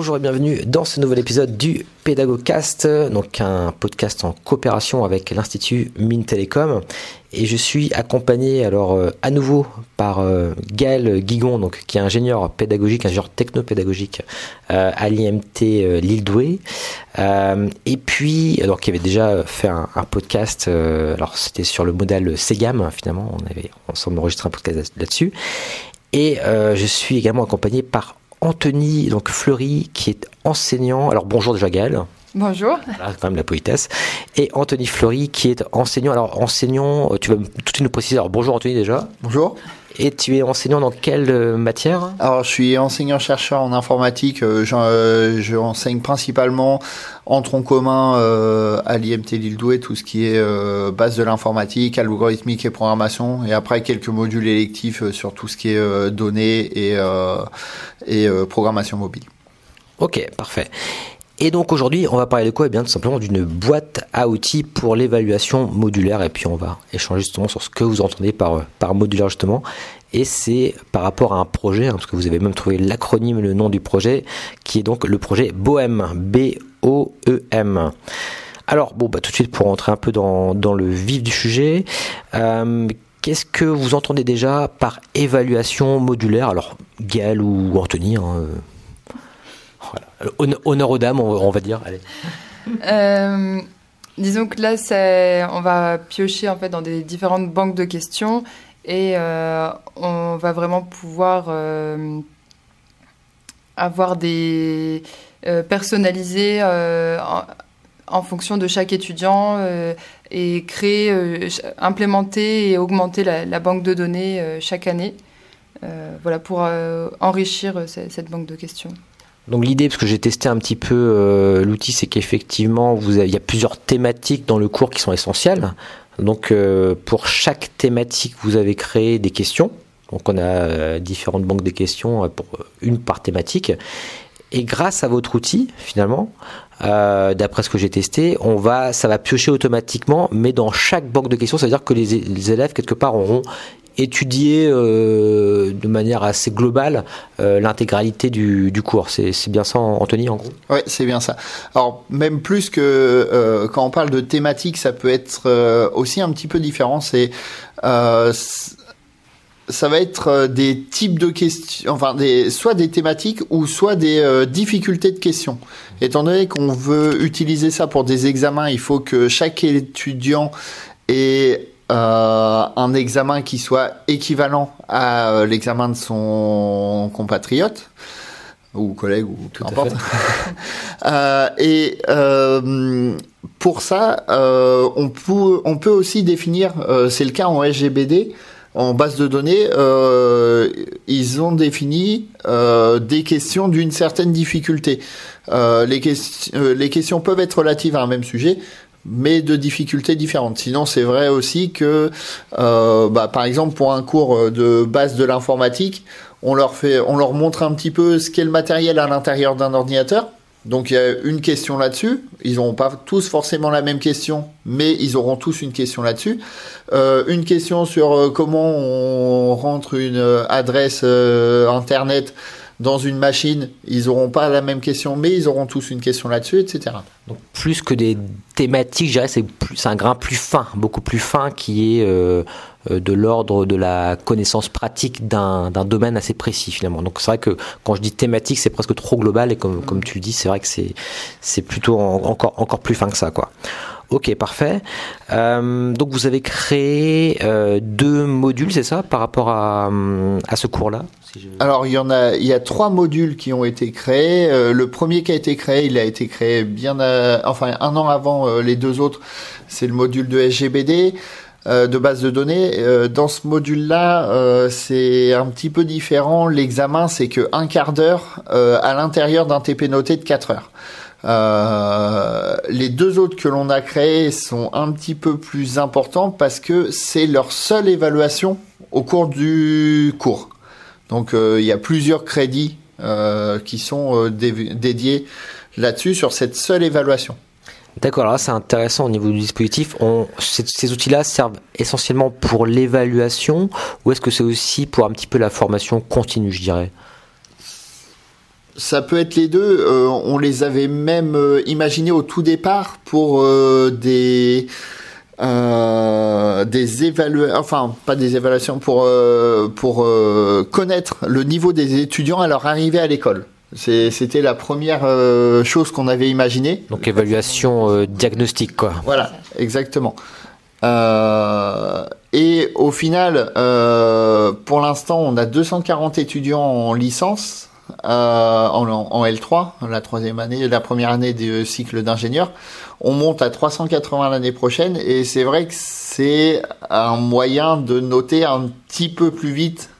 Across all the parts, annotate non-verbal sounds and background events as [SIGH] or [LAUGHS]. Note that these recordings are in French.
Bonjour et bienvenue dans ce nouvel épisode du Pédagogcast, donc un podcast en coopération avec l'Institut Mines Télécom. Et je suis accompagné alors euh, à nouveau par euh, Gaël Guigon, donc, qui est ingénieur pédagogique, ingénieur technopédagogique euh, à l'IMT Lille Douai. et puis, alors qui avait déjà fait un, podcast, alors c'était sur le modèle Segam finalement, on avait ensemble enregistré un podcast là-dessus. Et je suis également accompagné par Anthony donc Fleury, qui est enseignant. Alors bonjour déjà Gaël. Bonjour. Voilà, quand même la politesse. Et Anthony Fleury, qui est enseignant. Alors enseignant, tu vas tout de suite nous préciser. Alors bonjour Anthony déjà. Bonjour. Et tu es enseignant dans quelle euh, matière? Alors, je suis enseignant-chercheur en informatique. Euh, euh, je enseigne principalement en tronc commun à l'IMT Lille-Douai tout ce qui est base de l'informatique, algorithmique et programmation. Et après, quelques modules électifs sur tout ce qui est données et, et programmation mobile. Ok, parfait. Et donc aujourd'hui, on va parler de quoi? Eh bien, tout simplement d'une boîte à outils pour l'évaluation modulaire. Et puis on va échanger justement sur ce que vous entendez par, par modulaire justement. Et c'est par rapport à un projet, hein, parce que vous avez même trouvé l'acronyme, le nom du projet, qui est donc le projet BOEM. B-O-E-M. Alors, bon, bah, tout de suite pour rentrer un peu dans, dans le vif du sujet. Euh, Qu'est-ce que vous entendez déjà par évaluation modulaire? Alors, Gaël ou Anthony, hein, Honneur aux dames, on, va dire. Euh, disons que là, on va piocher en fait dans des différentes banques de questions et euh, on va vraiment pouvoir euh, avoir des personnalisés en, fonction de chaque étudiant et créer, implémenter et augmenter la, banque de données chaque année. voilà pour enrichir cette banque de questions. Donc l'idée, parce que j'ai testé un petit peu euh, l'outil, c'est qu'effectivement, il y a plusieurs thématiques dans le cours qui sont essentielles. Donc euh, pour chaque thématique, vous avez créé des questions. Donc on a euh, différentes banques de questions pour une par thématique. Et grâce à votre outil, finalement, d'après ce que j'ai testé, on va, ça va piocher automatiquement, mais dans chaque banque de questions, ça veut dire que les, les élèves quelque part auront étudier euh, de manière assez globale euh, l'intégralité du, cours. C'est bien ça, Anthony, en gros? Oui, c'est bien ça. Alors, même plus que euh, quand on parle de thématique, ça peut être aussi un petit peu différent. C'est ça va être des types de questions, enfin soit des thématiques ou soit des difficultés de questions. Étant donné qu'on veut utiliser ça pour des examens, il faut que chaque étudiant ait euh, un examen qui soit équivalent à euh, l'examen de son compatriote ou collègue ou tout importe. [LAUGHS] euh, et euh, pour ça, euh, on, peut, on peut aussi définir, c'est le cas en SGBD, en base de données, ils ont défini des questions d'une certaine difficulté. les, les questions peuvent être relatives à un même sujet, mais de difficultés différentes. Sinon, c'est vrai aussi que, euh, bah, par exemple, pour un cours de base de l'informatique, on leur fait, on leur montre un petit peu ce qu'est le matériel à l'intérieur d'un ordinateur. Donc il y a une question là-dessus. Ils n'auront pas tous forcément la même question, mais ils auront tous une question là-dessus. Euh, une question sur euh, comment on rentre une adresse internet dans une machine, ils n'auront pas la même question, mais ils auront tous une question là-dessus, etc. Donc plus que des thématiques, je dirais c'est un grain plus fin, beaucoup plus fin, qui est euh, euh, de l'ordre de la connaissance pratique d'un domaine assez précis finalement. Donc c'est vrai que quand je dis thématique, c'est presque trop global et comme, comme tu dis, c'est vrai que c'est plutôt encore, encore plus fin que ça. quoi. Ok, parfait. Euh, donc vous avez créé deux modules, c'est ça, par rapport à, à ce cours-là alors il y en a, il y a trois modules qui ont été créés. Euh, le premier qui a été créé, il a été créé bien, enfin un an avant euh, les deux autres. C'est le module de SGBD euh, de base de données. dans ce module-là, c'est un petit peu différent. L'examen, c'est que un quart d'heure à l'intérieur d'un TP noté de 4 heures. Euh, les deux autres que l'on a créés sont un petit peu plus importants parce que c'est leur seule évaluation au cours du cours. Donc euh, il y a plusieurs crédits euh, qui sont dédiés là-dessus sur cette seule évaluation. D'accord, là c'est intéressant au niveau du dispositif. On, ces, outils-là servent essentiellement pour l'évaluation ou est-ce que c'est aussi pour un petit peu la formation continue, je dirais? Ça peut être les deux. Euh, on les avait même euh, imaginés au tout départ pour euh, des des évaluations, enfin pas des évaluations pour pour connaître le niveau des étudiants à leur arrivée à l'école. C'était la première chose qu'on avait imaginée. Donc évaluation diagnostique quoi. Voilà, exactement. et au final, pour l'instant, on a 240 étudiants en licence euh, en, L3, la troisième année, la première année du cycle d'ingénieur. On monte à 380 l'année prochaine et c'est vrai que c'est un moyen de noter un petit peu plus vite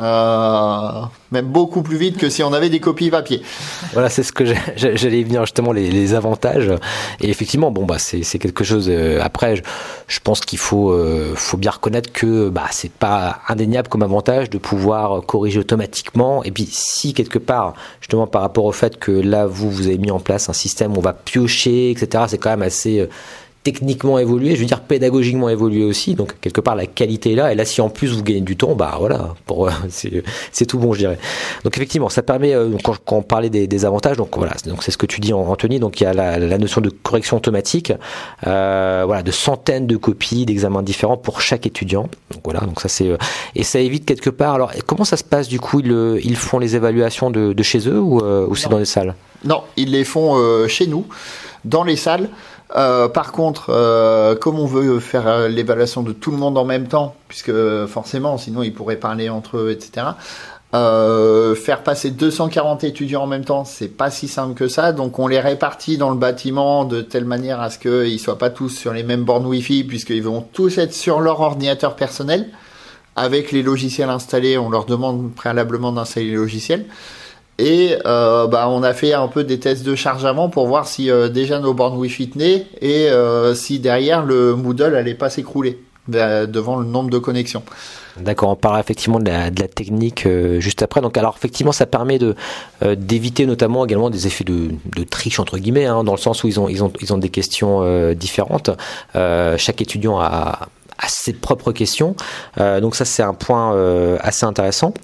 euh, même beaucoup plus vite que si on avait des copies papier. Voilà, c'est ce que j'allais venir justement les, avantages. Et effectivement, bon bah c'est quelque chose. Euh, après, je, pense qu'il faut euh, faut bien reconnaître que bah c'est pas indéniable comme avantage de pouvoir corriger automatiquement. Et puis si quelque part, justement par rapport au fait que là vous vous avez mis en place un système où on va piocher, etc. C'est quand même assez techniquement évolué, je veux dire pédagogiquement évolué aussi. Donc quelque part la qualité est là. Et là, si en plus vous gagnez du temps, bah voilà, pour [LAUGHS] c'est tout bon, je dirais. Donc effectivement, ça permet euh, quand, quand, on parlait des, avantages, donc voilà, donc c'est ce que tu dis Anthony. Donc il y a la, notion de correction automatique, euh, voilà, de centaines de copies d'examens différents pour chaque étudiant. Donc voilà, donc ça c'est euh, et ça évite quelque part. Alors comment ça se passe du coup? Ils, ils font les évaluations de, chez eux ou, ou c'est dans les salles? Non, ils les font chez nous, dans les salles. Euh, par contre, euh, comme on veut faire euh, l'évaluation de tout le monde en même temps, puisque forcément, sinon ils pourraient parler entre eux, etc. faire passer 240 étudiants en même temps, c'est pas si simple que ça. Donc on les répartit dans le bâtiment de telle manière à ce qu'ils soient pas tous sur les mêmes bornes Wi-Fi, puisqu'ils vont tous être sur leur ordinateur personnel. Avec les logiciels installés, on leur demande préalablement d'installer les logiciels. Et euh, bah, on a fait un peu des tests de charge avant pour voir si euh, déjà nos bornes Wi-Fi tenaient et euh, si derrière le Moodle allait pas s'écrouler devant le nombre de connexions. D'accord, on parle effectivement de la, technique juste après. Donc alors effectivement, ça permet de d'éviter notamment également des effets de, de triche entre guillemets, hein, dans le sens où ils ont ils ont ils ont des questions différentes. chaque étudiant a ses propres questions. donc ça c'est un point assez intéressant.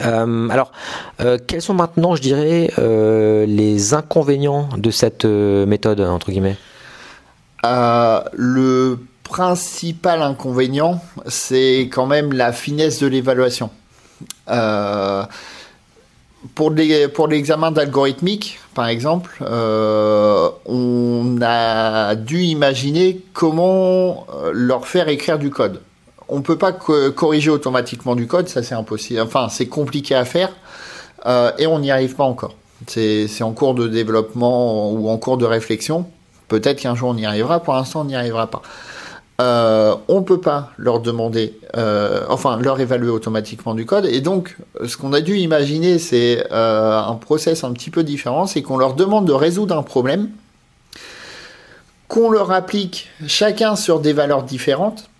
Euh, alors, euh, quels sont maintenant, je dirais, euh, les inconvénients de cette méthode, entre guillemets? Le principal inconvénient, c'est quand même la finesse de l'évaluation. pour l'examen d'algorithmique, par exemple, on a dû imaginer comment leur faire écrire du code on peut pas corriger automatiquement du code, ça c'est impossible. Enfin, c'est compliqué à faire euh, et on n'y arrive pas encore. C'est en cours de développement ou en cours de réflexion. Peut-être qu'un jour on y arrivera. Pour l'instant, on n'y arrivera pas. Euh, on peut pas leur demander, euh, enfin leur évaluer automatiquement du code. Et donc, ce qu'on a dû imaginer, c'est euh, un process un petit peu différent, c'est qu'on leur demande de résoudre un problème, qu'on leur applique chacun sur des valeurs différentes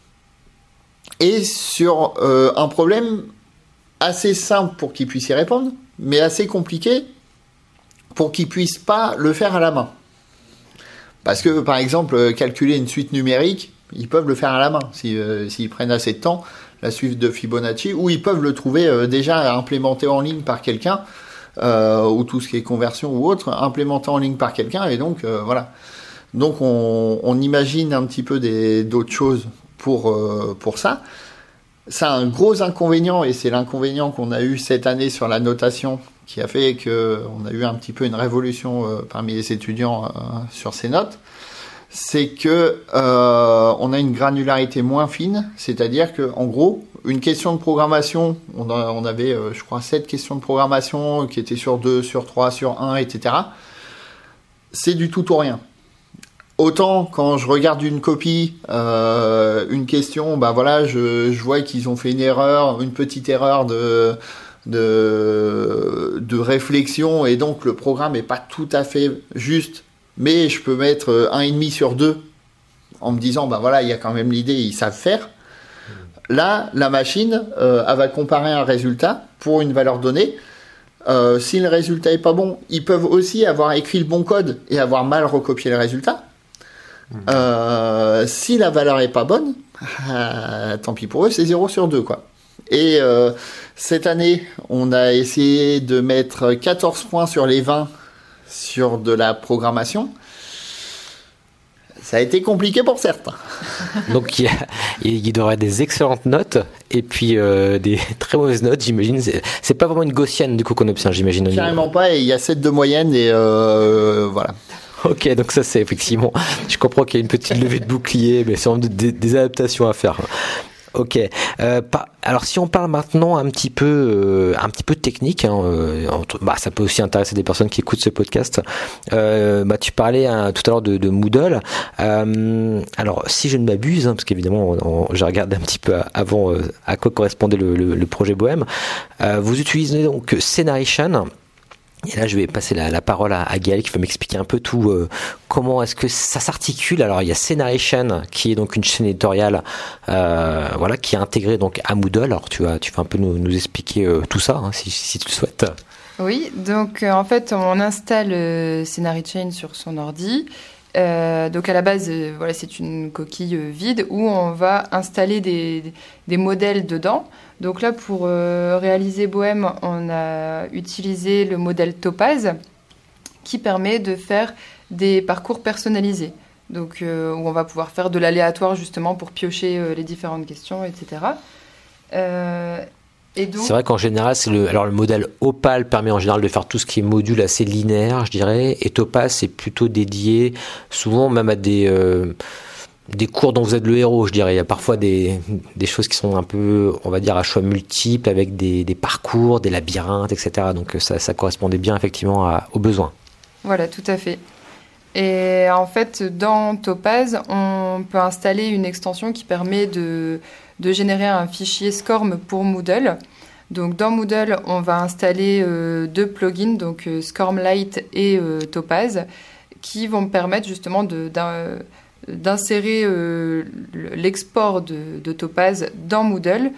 et sur euh, un problème assez simple pour qu'ils puissent y répondre, mais assez compliqué pour qu'ils puissent pas le faire à la main. Parce que, par exemple, euh, calculer une suite numérique, ils peuvent le faire à la main euh, s'ils prennent assez de temps, la suite de Fibonacci, ou ils peuvent le trouver déjà implémenté en ligne par quelqu'un, ou tout ce qui est conversion ou autre, implémenté en ligne par quelqu'un, et donc voilà. Donc on, on, imagine un petit peu d'autres choses pour, euh, pour ça. Ça a un gros inconvénient, et c'est l'inconvénient qu'on a eu cette année sur la notation, qui a fait qu'on a eu un petit peu une révolution euh, parmi les étudiants euh, sur ces notes. C'est que on a une granularité moins fine, c'est-à-dire que en gros, une question de programmation, on, on avait, je crois, sept questions de programmation qui étaient sur 2, sur 3, sur 1, etc. C'est du tout ou rien. Autant quand je regarde une copie, euh, une question, bah voilà, je, vois qu'ils ont fait une erreur, une petite erreur de réflexion et donc le programme n'est pas tout à fait juste, mais je peux mettre un et demi sur deux en me disant bah voilà il y a quand même l'idée ils savent faire. Là la machine euh, elle va comparer un résultat pour une valeur donnée. Euh, si le résultat est pas bon, ils peuvent aussi avoir écrit le bon code et avoir mal recopié le résultat. Euh, si la valeur est pas bonne, tant pis pour eux, c'est 0 sur 2 quoi. Et cette année, on a essayé de mettre 14 points sur les 20 sur de la programmation. Ça a été compliqué pour certains. [LAUGHS] Donc il y, a, il y aurait des excellentes notes et puis euh, des [LAUGHS] très mauvaises notes, j'imagine. C'est pas vraiment une gaussienne du coup qu'on obtient, j'imagine. Carrément pas, et il y a 7 de moyenne et euh, voilà. [LAUGHS] Ok, donc ça c'est effectivement, je comprends qu'il y a une petite levée de bouclier, mais c'est des, des adaptations à faire. Ok. Euh, alors si on parle maintenant un petit peu, euh, un petit peu technique, hein, euh, bah, ça peut aussi intéresser des personnes qui écoutent ce podcast. bah, tu parlais hein, tout à l'heure de, Moodle. alors si je ne m'abuse, hein, parce qu'évidemment j'ai regardé un petit peu avant à quoi correspondait le, projet Bohème, vous utilisez donc Scenaration et là, je vais passer la, parole à, à, Gaël qui va m'expliquer un peu tout. Euh, comment est-ce que ça s'articule Alors, il y a Scenaration qui est donc une chaîne éditoriale, euh, voilà, qui est intégrée donc à Moodle. Alors, tu vas, tu vas un peu nous, expliquer euh, tout ça, hein, si, tu le souhaites. Oui, donc en fait, on installe Scenaration sur son ordi. Donc à la base, voilà, c'est une coquille vide où on va installer des, modèles dedans. Donc là, pour euh, réaliser Bohème, on a utilisé le modèle Topaz qui permet de faire des parcours personnalisés. Donc, euh, où on va pouvoir faire de l'aléatoire justement pour piocher euh, les différentes questions, etc. C'est vrai qu'en général, c'est le, alors le modèle Opal permet en général de faire tout ce qui est module assez linéaire, je dirais, et Topaz c'est plutôt dédié, souvent même à des des cours dont vous êtes le héros, je dirais. Il y a parfois des, des choses qui sont un peu, on va dire, à choix multiples, avec des, des parcours, des labyrinthes, etc. Donc ça, ça correspondait bien effectivement à, aux besoins. Voilà, tout à fait. Et en fait, dans Topaz, on peut installer une extension qui permet de, de générer un fichier SCORM pour Moodle. Donc dans Moodle, on va installer euh, deux plugins, donc euh, SCORMLite et euh, Topaz, qui vont me permettre justement d'insérer l'export de, Topaz dans Moodle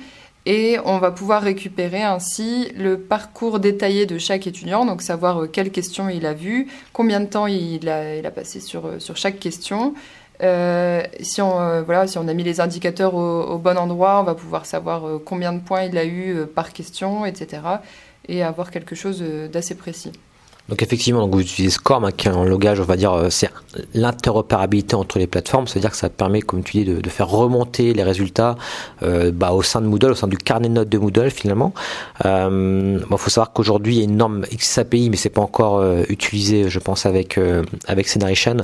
et on va pouvoir récupérer ainsi le parcours détaillé de chaque étudiant, donc savoir quelles questions il a vues, combien de temps il a, passé sur chaque question. Si, on, voilà, si on a mis les indicateurs au, bon endroit, on va pouvoir savoir combien de points il a eu par question, etc. et avoir quelque chose d'assez précis. Donc effectivement, donc vous utilisez SCORM, hein, qui est un logage, on va dire, euh, c'est l'interopérabilité entre les plateformes, c'est-à-dire que ça permet, comme tu dis, de, de faire remonter les résultats euh, bah, au sein de Moodle, au sein du carnet de notes de Moodle finalement. Il euh, bon, faut savoir qu'aujourd'hui il y a une norme XAPI, mais c'est pas encore euh, utilisé, je pense, avec euh, avec Scenaration,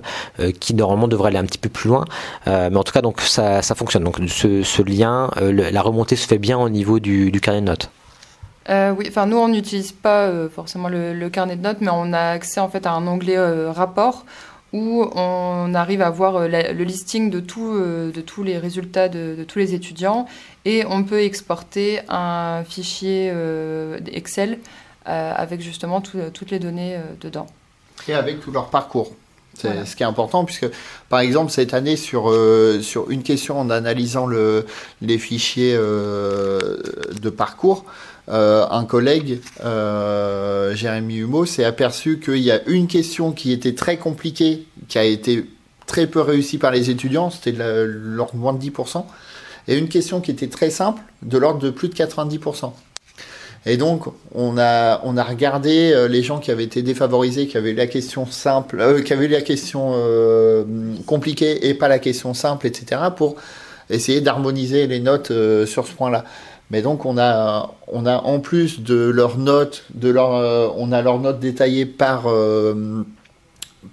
qui normalement devrait aller un petit peu plus loin. mais en tout cas, donc ça, ça fonctionne. Donc ce, ce lien, la remontée se fait bien au niveau du, du carnet de notes. Euh, oui, enfin nous on n'utilise pas euh, forcément le, carnet de notes, mais on a accès en fait à un onglet euh, rapport où on arrive à voir le listing de, tout, de tous les résultats de, tous les étudiants et on peut exporter un fichier Excel avec justement toutes les données dedans. Et avec tout leur parcours. C'est ce qui est important, puisque par exemple cette année sur, sur une question en analysant le, les fichiers de parcours, euh, un collègue, euh, Jérémy Humeau, s'est aperçu qu'il y a une question qui était très compliquée, qui a été très peu réussie par les étudiants, c'était de l'ordre de moins de 10%, et une question qui était très simple, de l'ordre de plus de 90%. Et donc, on a, regardé euh, les gens qui avaient été défavorisés, qui avaient la question simple, qui avaient la question compliquée et pas la question simple, etc., pour essayer d'harmoniser les notes sur ce point-là. Mais donc on a, on a en plus de leurs notes, de leur, euh, on a leurs notes détaillées par, euh,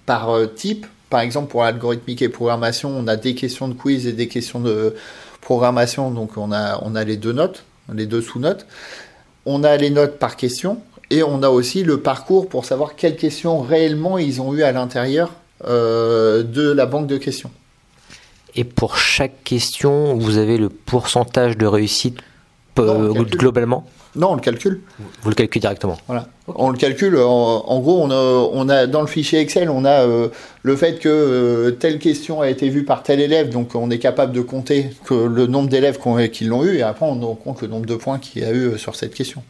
par euh, type. Par exemple pour algorithmique et programmation, on a des questions de quiz et des questions de programmation. Donc on a, on a les deux notes, les deux sous-notes. On a les notes par question et on a aussi le parcours pour savoir quelles questions réellement ils ont eu à l'intérieur de la banque de questions. Et pour chaque question, vous avez le pourcentage de réussite euh, globalement Non, on le calcule. Vous le calculez directement. Voilà. On le calcule. En, gros, on a, on a, dans le fichier Excel, on a euh, le fait que euh, telle question a été vue par tel élève, donc on est capable de compter que le nombre d'élèves qui l'ont eu, et après on compte le nombre de points qu'il y a eu sur cette question.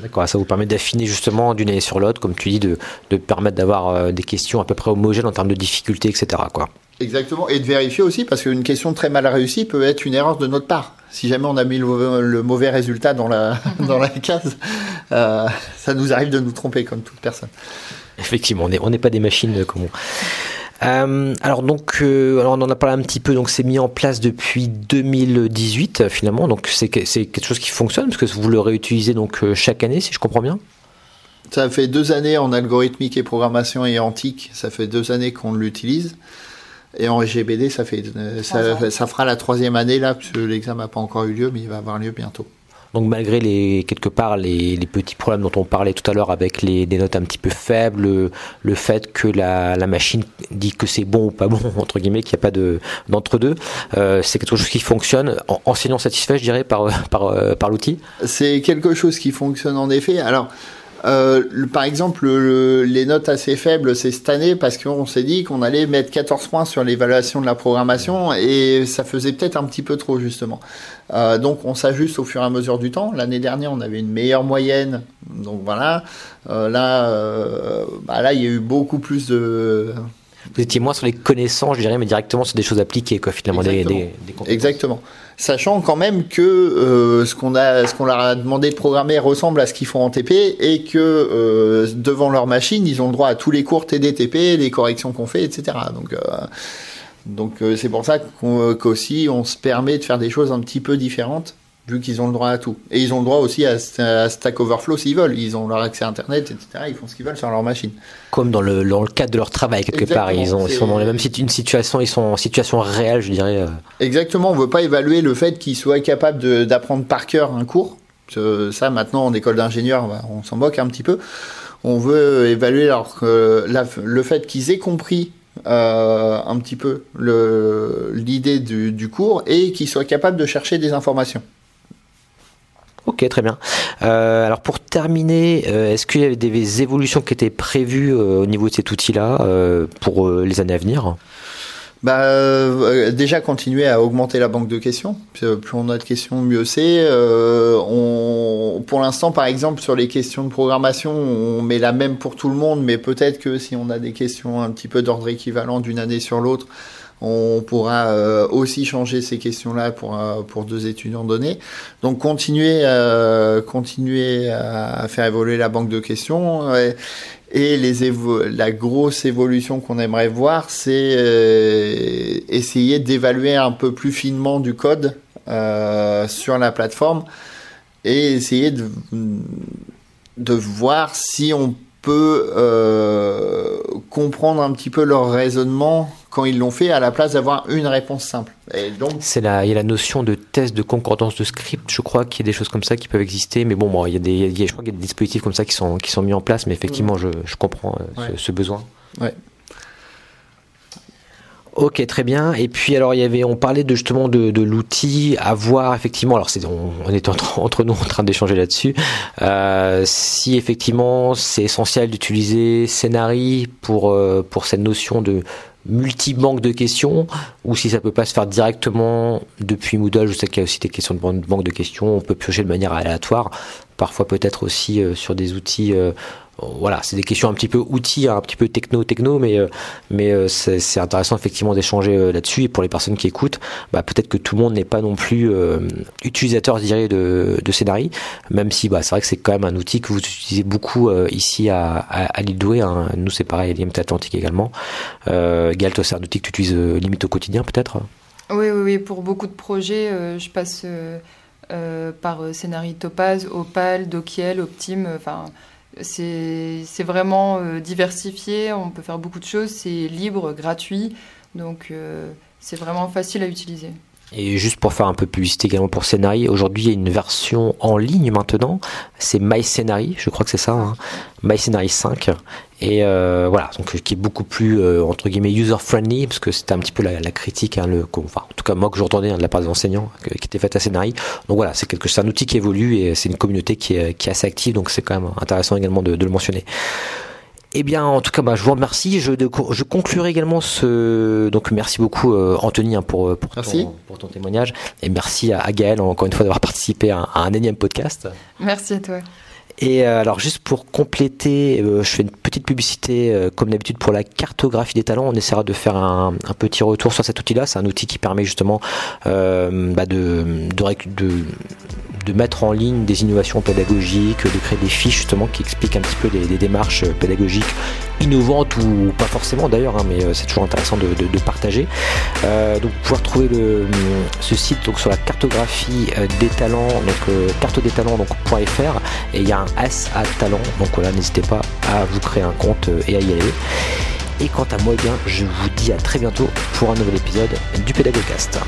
D'accord, ça vous permet d'affiner justement d'une année sur l'autre, comme tu dis, de, de permettre d'avoir des questions à peu près homogènes en termes de difficulté, etc. Quoi. Exactement, et de vérifier aussi, parce qu'une question très mal réussie peut être une erreur de notre part. Si jamais on a mis le, mauvais résultat dans la, [LAUGHS] dans la case, euh, ça nous arrive de nous tromper comme toute personne. Effectivement, on n'est on pas des machines comme on... Euh, alors donc, euh, alors on en a parlé un petit peu. Donc c'est mis en place depuis 2018 finalement. Donc c'est quelque chose qui fonctionne parce que vous le réutilisez donc chaque année, si je comprends bien. Ça fait deux années en algorithmique et programmation et antique. Ça fait deux années qu'on l'utilise. Et en GBD, ça, fait, ça, ça, fera la troisième année là, puisque l'examen n'a pas encore eu lieu, mais il va avoir lieu bientôt. Donc malgré les quelque part les, les petits problèmes dont on parlait tout à l'heure avec les des notes un petit peu faibles, le, fait que la, la, machine dit que c'est bon ou pas bon [LAUGHS] entre guillemets, qu'il n'y a pas de d'entre deux, euh, c'est quelque chose qui fonctionne. En, enseignant satisfait, je dirais par par par l'outil? C'est quelque chose qui fonctionne en effet. Alors euh, par exemple, les notes assez faibles, c'est cette année parce qu'on s'est dit qu'on allait mettre 14 points sur l'évaluation de la programmation et ça faisait peut-être un petit peu trop justement. Euh, donc on s'ajuste au fur et à mesure du temps. L'année dernière, on avait une meilleure moyenne, donc voilà. Euh, là, bah là, il y a eu beaucoup plus de vous étiez moins sur les connaissances, je dirais, mais directement sur des choses appliquées, quoi, finalement, Exactement. Des, des, Exactement. Sachant quand même que euh, ce qu'on a, ce qu'on leur a demandé de programmer ressemble à ce qu'ils font en TP et que euh, devant leur machine, ils ont le droit à tous les cours TDTP, les corrections qu'on fait, etc. Donc euh, donc c'est pour ça qu'aussi on se permet de faire des choses un petit peu différentes vu qu'ils ont le droit à tout. Et ils ont le droit aussi à, Stack Overflow s'ils veulent. Ils ont leur accès à Internet, etc. Ils font ce qu'ils veulent sur leur machine. Comme dans le, dans le cadre de leur travail, quelque part. Ils, ont, ils sont dans la même une situation, ils sont en situation réelle, je dirais. Euh. Exactement. On ne veut pas évaluer le fait qu'ils soient capables d'apprendre par cœur un cours. Ça, maintenant, en école d'ingénieur, bah, on s'en moque un petit peu. On veut évaluer leur, le fait qu'ils aient compris euh, un petit peu l'idée du, du, cours et qu'ils soient capables de chercher des informations. Ok, très bien. Euh, alors pour terminer, euh, est-ce qu'il y avait des évolutions qui étaient prévues euh, au niveau de cet outil-là pour les années à venir? Bah, déjà continuer à augmenter la banque de questions. Plus on a de questions, mieux c'est. pour l'instant, par exemple, sur les questions de programmation, on met la même pour tout le monde, mais peut-être que si on a des questions un petit peu d'ordre équivalent d'une année sur l'autre, on pourra euh, aussi changer ces questions-là pour, euh, pour deux étudiants donnés. Donc continuer, euh, continuer à faire évoluer la banque de questions. Et, les la grosse évolution qu'on aimerait voir, c'est essayer d'évaluer un peu plus finement du code sur la plateforme et essayer de, de voir si on peut comprendre un petit peu leur raisonnement quand ils l'ont fait à la place d'avoir une réponse simple. Et donc, c'est la, il y a la notion de test de concordance de script, je crois qu'il y a des choses comme ça qui peuvent exister, mais bon, bon il y a des, je crois qu'il y a des dispositifs comme ça qui sont, qui sont mis en place, mais effectivement, je, je comprends euh, ce, besoin. Ouais. Ok, très bien. Et puis alors il y avait, on parlait de justement de, de l'outil à voir effectivement. Alors c'est, on, est entre, [LAUGHS] entre, nous en train d'échanger là-dessus. Euh, si effectivement c'est essentiel d'utiliser Scénari pour euh, pour cette notion de multi-banque de questions ou si ça peut pas se faire directement depuis Moodle. Je sais qu'il y a aussi des questions de banque de questions. On peut piocher de manière aléatoire. Parfois peut-être aussi euh, sur des outils euh, voilà, c'est des questions un petit peu outils, un petit peu techno techno, mais euh, mais euh, c'est intéressant effectivement d'échanger euh, là-dessus. Et pour les personnes qui écoutent, bah, peut-être que tout le monde n'est pas non plus utilisateur, je dirais, de, de Scénarii, même si bah, c'est vrai que c'est quand même un outil que vous utilisez beaucoup ici à, à, l'île Douai. Hein. Nous, c'est pareil, à l'IMT Atlantique également. Euh, c'est un outil que tu utilises limite au quotidien, peut-être? Oui, oui, oui, pour beaucoup de projets, je passe par Scénarii Topaz, Opal, Dokiel, Optim, enfin c'est vraiment euh, diversifié, on peut faire beaucoup de choses, c'est libre, gratuit, donc euh, c'est vraiment facile à utiliser. Et juste pour faire un peu publicité également pour Scénarii, aujourd'hui il y a une version en ligne maintenant, c'est My je crois que c'est ça, hein. My 5. Et euh, voilà, donc qui est beaucoup plus euh, entre guillemets user friendly parce que c'était un petit peu la, critique, hein, le, enfin, en tout cas moi que j'entendais hein, de la part des enseignants qui était faite à Scénarii. Donc voilà, c'est quelque, c'est un outil qui évolue et c'est une communauté qui est, qui assez active, donc c'est quand même intéressant également de le mentionner. Eh bien, en tout cas, bah, je vous remercie. Je, je conclurai également ce. Donc, merci beaucoup, euh, Anthony, hein, pour, euh, pour, ton, pour, ton, témoignage. Et merci à, Gaël, encore une fois, d'avoir participé à, un énième podcast. Merci à toi. Et euh, alors, juste pour compléter, je fais une petite publicité, comme d'habitude, pour la cartographie des talents. On essaiera de faire un, un petit retour sur cet outil-là. C'est un outil qui permet justement bah de, de, de de mettre en ligne des innovations pédagogiques, de créer des fiches justement qui expliquent un petit peu des, démarches pédagogiques innovantes ou pas forcément d'ailleurs, hein, mais euh, c'est toujours intéressant de, partager. Euh, donc vous pouvez retrouver le, ce site donc sur la cartographie euh, des talents, donc carte des talents et il y a un S à talent, donc voilà, n'hésitez pas à vous créer un compte et à y aller. Et quant à moi, eh bien, je vous dis à très bientôt pour un nouvel épisode du Pédagogcast.